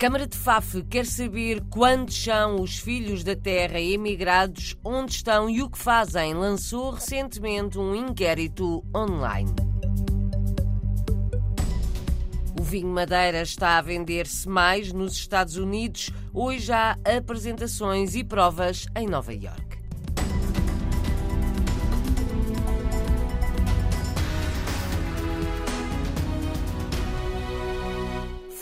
Câmara de Faf quer saber quantos são os filhos da terra emigrados, onde estão e o que fazem. Lançou recentemente um inquérito online. O vinho Madeira está a vender-se mais nos Estados Unidos. Hoje há apresentações e provas em Nova York.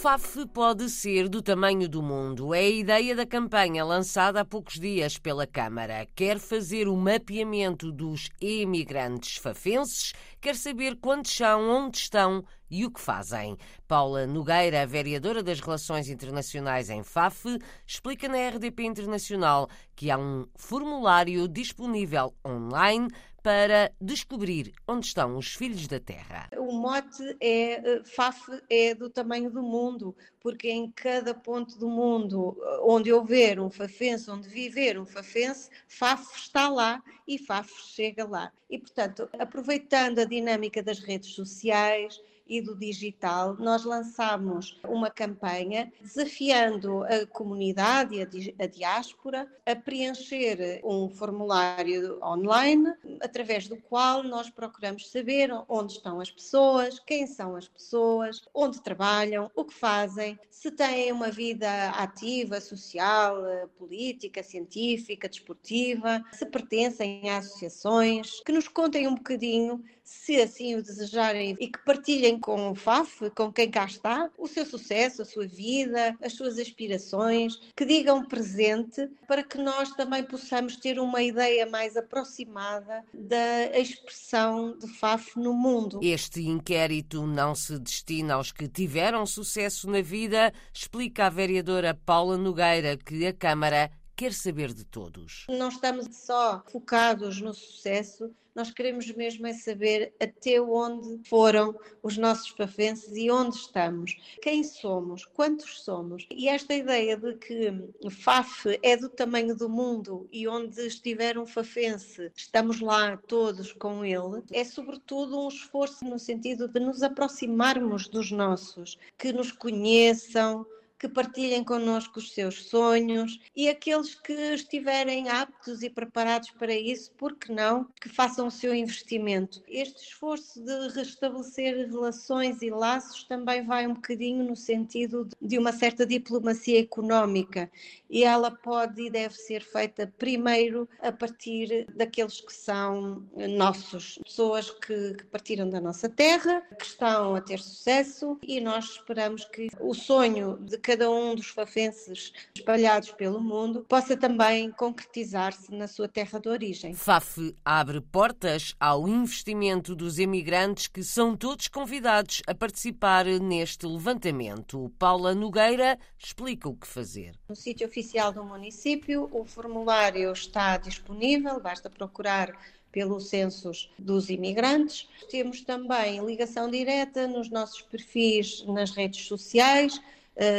FAF pode ser do tamanho do mundo. É a ideia da campanha lançada há poucos dias pela Câmara. Quer fazer o mapeamento dos emigrantes fafenses, quer saber quantos são, onde estão e o que fazem. Paula Nogueira, vereadora das Relações Internacionais em FAF, explica na RDP Internacional que há um formulário disponível online para descobrir onde estão os filhos da Terra. O mote é eh, FAF é do tamanho do mundo, porque em cada ponto do mundo eh, onde houver um fafense, onde viver um fafense, FAF está lá e FAF chega lá. E, portanto, aproveitando a dinâmica das redes sociais, e do digital, nós lançamos uma campanha desafiando a comunidade e a diáspora a preencher um formulário online, através do qual nós procuramos saber onde estão as pessoas, quem são as pessoas, onde trabalham, o que fazem, se têm uma vida ativa, social, política, científica, desportiva, se pertencem a associações, que nos contem um bocadinho se assim o desejarem, e que partilhem com o FAF, com quem cá está, o seu sucesso, a sua vida, as suas aspirações, que digam presente para que nós também possamos ter uma ideia mais aproximada da expressão de FAF no mundo. Este inquérito não se destina aos que tiveram sucesso na vida, explica a vereadora Paula Nogueira que a Câmara quer saber de todos. Não estamos só focados no sucesso, nós queremos mesmo é saber até onde foram os nossos pafenses e onde estamos, quem somos, quantos somos. E esta ideia de que FAF é do tamanho do mundo e onde estiver um fafense, estamos lá todos com ele, é sobretudo um esforço no sentido de nos aproximarmos dos nossos, que nos conheçam, que partilhem connosco os seus sonhos e aqueles que estiverem aptos e preparados para isso, por que não, que façam o seu investimento. Este esforço de restabelecer relações e laços também vai um bocadinho no sentido de uma certa diplomacia económica e ela pode e deve ser feita primeiro a partir daqueles que são nossos, pessoas que, que partiram da nossa terra, que estão a ter sucesso e nós esperamos que o sonho de cada um dos fafenses espalhados pelo mundo possa também concretizar-se na sua terra de origem. FAF abre portas ao investimento dos emigrantes que são todos convidados a participar neste levantamento. Paula Nogueira explica o que fazer. No sítio oficial do município, o formulário está disponível, basta procurar pelos censos dos imigrantes. Temos também ligação direta nos nossos perfis nas redes sociais,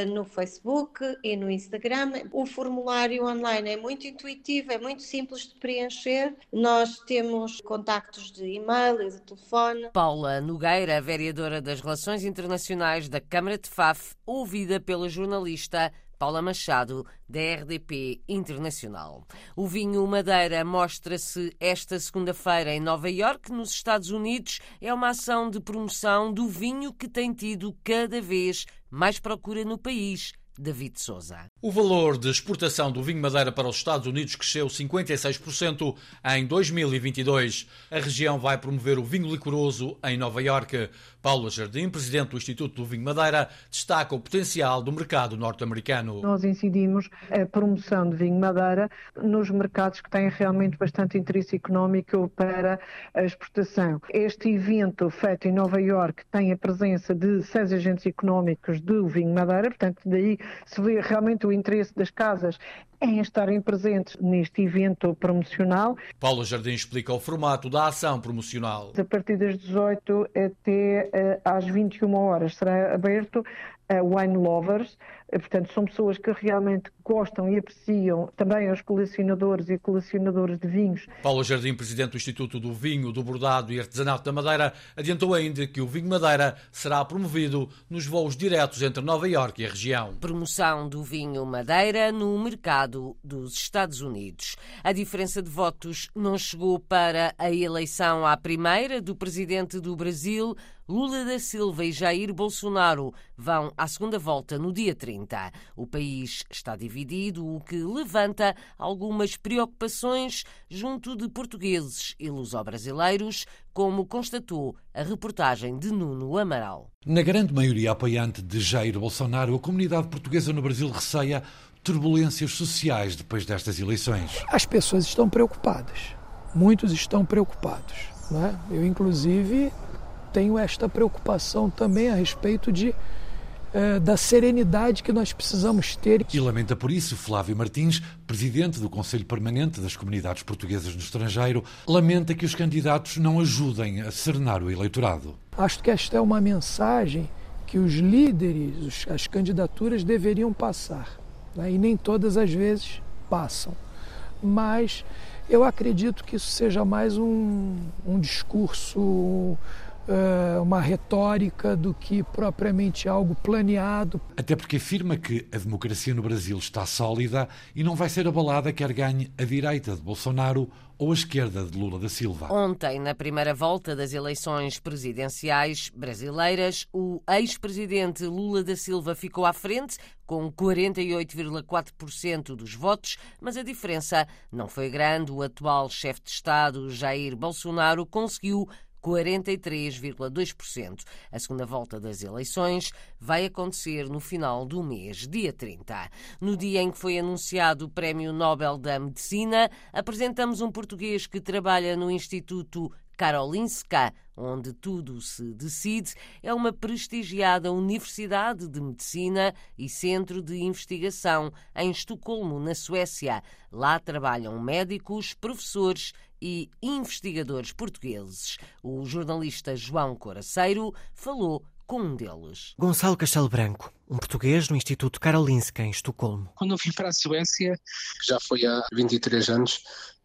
no Facebook e no Instagram. O formulário online é muito intuitivo, é muito simples de preencher. Nós temos contactos de e-mail e de telefone. Paula Nogueira, vereadora das Relações Internacionais da Câmara de Faf, ouvida pela jornalista Paula Machado, da RDP Internacional. O vinho Madeira mostra-se esta segunda-feira em Nova York, nos Estados Unidos. É uma ação de promoção do vinho que tem tido cada vez mais procura no país David Souza. O valor de exportação do vinho Madeira para os Estados Unidos cresceu 56% em 2022. A região vai promover o vinho licoroso em Nova Iorque. Paulo Jardim, presidente do Instituto do Vinho Madeira, destaca o potencial do mercado norte-americano. Nós incidimos a promoção de vinho Madeira nos mercados que têm realmente bastante interesse económico para a exportação. Este evento feito em Nova Iorque tem a presença de seis agentes económicos do vinho Madeira, portanto daí se vê realmente o interesse das casas em estarem presentes neste evento promocional. Paulo Jardim explica o formato da ação promocional. A partir das 18 até uh, às 21 horas será aberto wine lovers, portanto, são pessoas que realmente gostam e apreciam também os colecionadores e colecionadores de vinhos. Paulo Jardim, presidente do Instituto do Vinho, do Bordado e Artesanato da Madeira, adiantou ainda que o vinho Madeira será promovido nos voos diretos entre Nova Iorque e a região. Promoção do vinho Madeira no mercado dos Estados Unidos. A diferença de votos não chegou para a eleição à primeira do presidente do Brasil, Lula da Silva e Jair Bolsonaro vão à segunda volta no dia 30. O país está dividido, o que levanta algumas preocupações junto de portugueses e luso-brasileiros, como constatou a reportagem de Nuno Amaral. Na grande maioria apoiante de Jair Bolsonaro, a comunidade portuguesa no Brasil receia turbulências sociais depois destas eleições. As pessoas estão preocupadas. Muitos estão preocupados. Né? Eu, inclusive, tenho esta preocupação também a respeito de eh, da serenidade que nós precisamos ter. E lamenta por isso Flávio Martins, presidente do Conselho Permanente das Comunidades Portuguesas no Estrangeiro, lamenta que os candidatos não ajudem a serenar o eleitorado. Acho que esta é uma mensagem que os líderes, as candidaturas deveriam passar. Né? E nem todas as vezes passam. Mas eu acredito que isso seja mais um, um discurso uma retórica do que propriamente algo planeado. Até porque afirma que a democracia no Brasil está sólida e não vai ser abalada quer ganhe a direita de Bolsonaro ou a esquerda de Lula da Silva. Ontem, na primeira volta das eleições presidenciais brasileiras, o ex-presidente Lula da Silva ficou à frente com 48,4% dos votos, mas a diferença não foi grande. O atual chefe de Estado, Jair Bolsonaro, conseguiu 43,2%. A segunda volta das eleições vai acontecer no final do mês, dia 30. No dia em que foi anunciado o Prémio Nobel da Medicina, apresentamos um português que trabalha no Instituto Karolinska, onde tudo se decide, é uma prestigiada Universidade de Medicina e Centro de Investigação em Estocolmo, na Suécia. Lá trabalham médicos, professores e investigadores portugueses. O jornalista João Coraceiro falou com um deles. Gonçalo Castelo Branco, um português no Instituto Karolinska, em Estocolmo. Quando eu vim para a Suécia, já foi há 23 anos,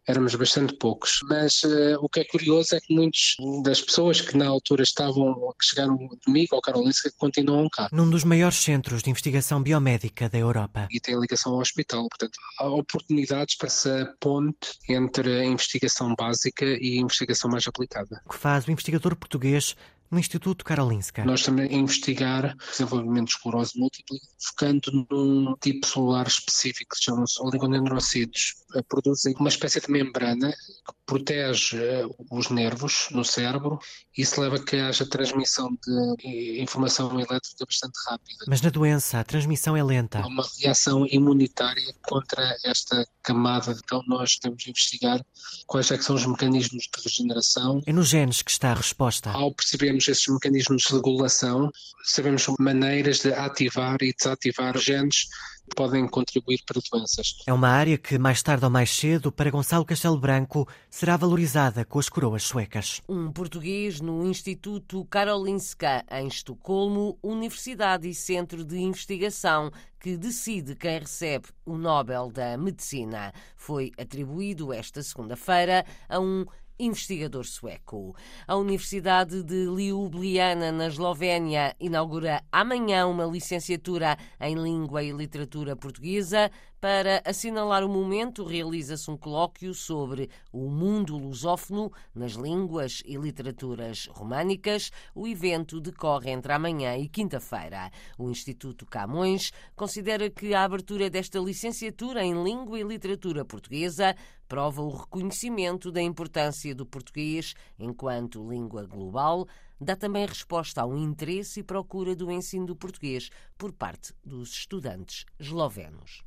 éramos bastante poucos. Mas uh, o que é curioso é que muitas das pessoas que na altura estavam, que chegaram comigo ao Karolinska, continuam cá. Num dos maiores centros de investigação biomédica da Europa. E tem ligação ao hospital. Portanto, há oportunidades para essa ponte entre a investigação básica e a investigação mais aplicada. O que faz o investigador português no Instituto Karolinska. Nós também desenvolvimento desenvolvimento de esclerose múltipla, focando num tipo celular específico que chamam-se oligodendrocitos. Eh, produzem uma espécie de membrana que protege eh, os nervos no cérebro e isso leva a que haja transmissão de informação elétrica bastante rápida. Mas na doença a transmissão é lenta. Há uma reação imunitária contra esta camada, então nós temos de investigar quais é são os mecanismos de regeneração. É nos genes que está a resposta. Ao percebermos esses mecanismos de regulação, sabemos maneiras de ativar e desativar genes podem contribuir para doenças. É uma área que, mais tarde ou mais cedo, para Gonçalo Castelo Branco, será valorizada com as coroas suecas. Um português no Instituto Karolinska, em Estocolmo, universidade e centro de investigação que decide quem recebe o Nobel da Medicina. Foi atribuído esta segunda-feira a um investigador sueco. A Universidade de Ljubljana, na Eslovénia, inaugura amanhã uma licenciatura em Língua e Literatura Portuguesa para assinalar o momento, realiza-se um colóquio sobre o mundo lusófono nas línguas e literaturas românicas. O evento decorre entre amanhã e quinta-feira. O Instituto Camões considera que a abertura desta licenciatura em Língua e Literatura Portuguesa prova o reconhecimento da importância do português enquanto língua global, dá também resposta ao interesse e procura do ensino do português por parte dos estudantes eslovenos.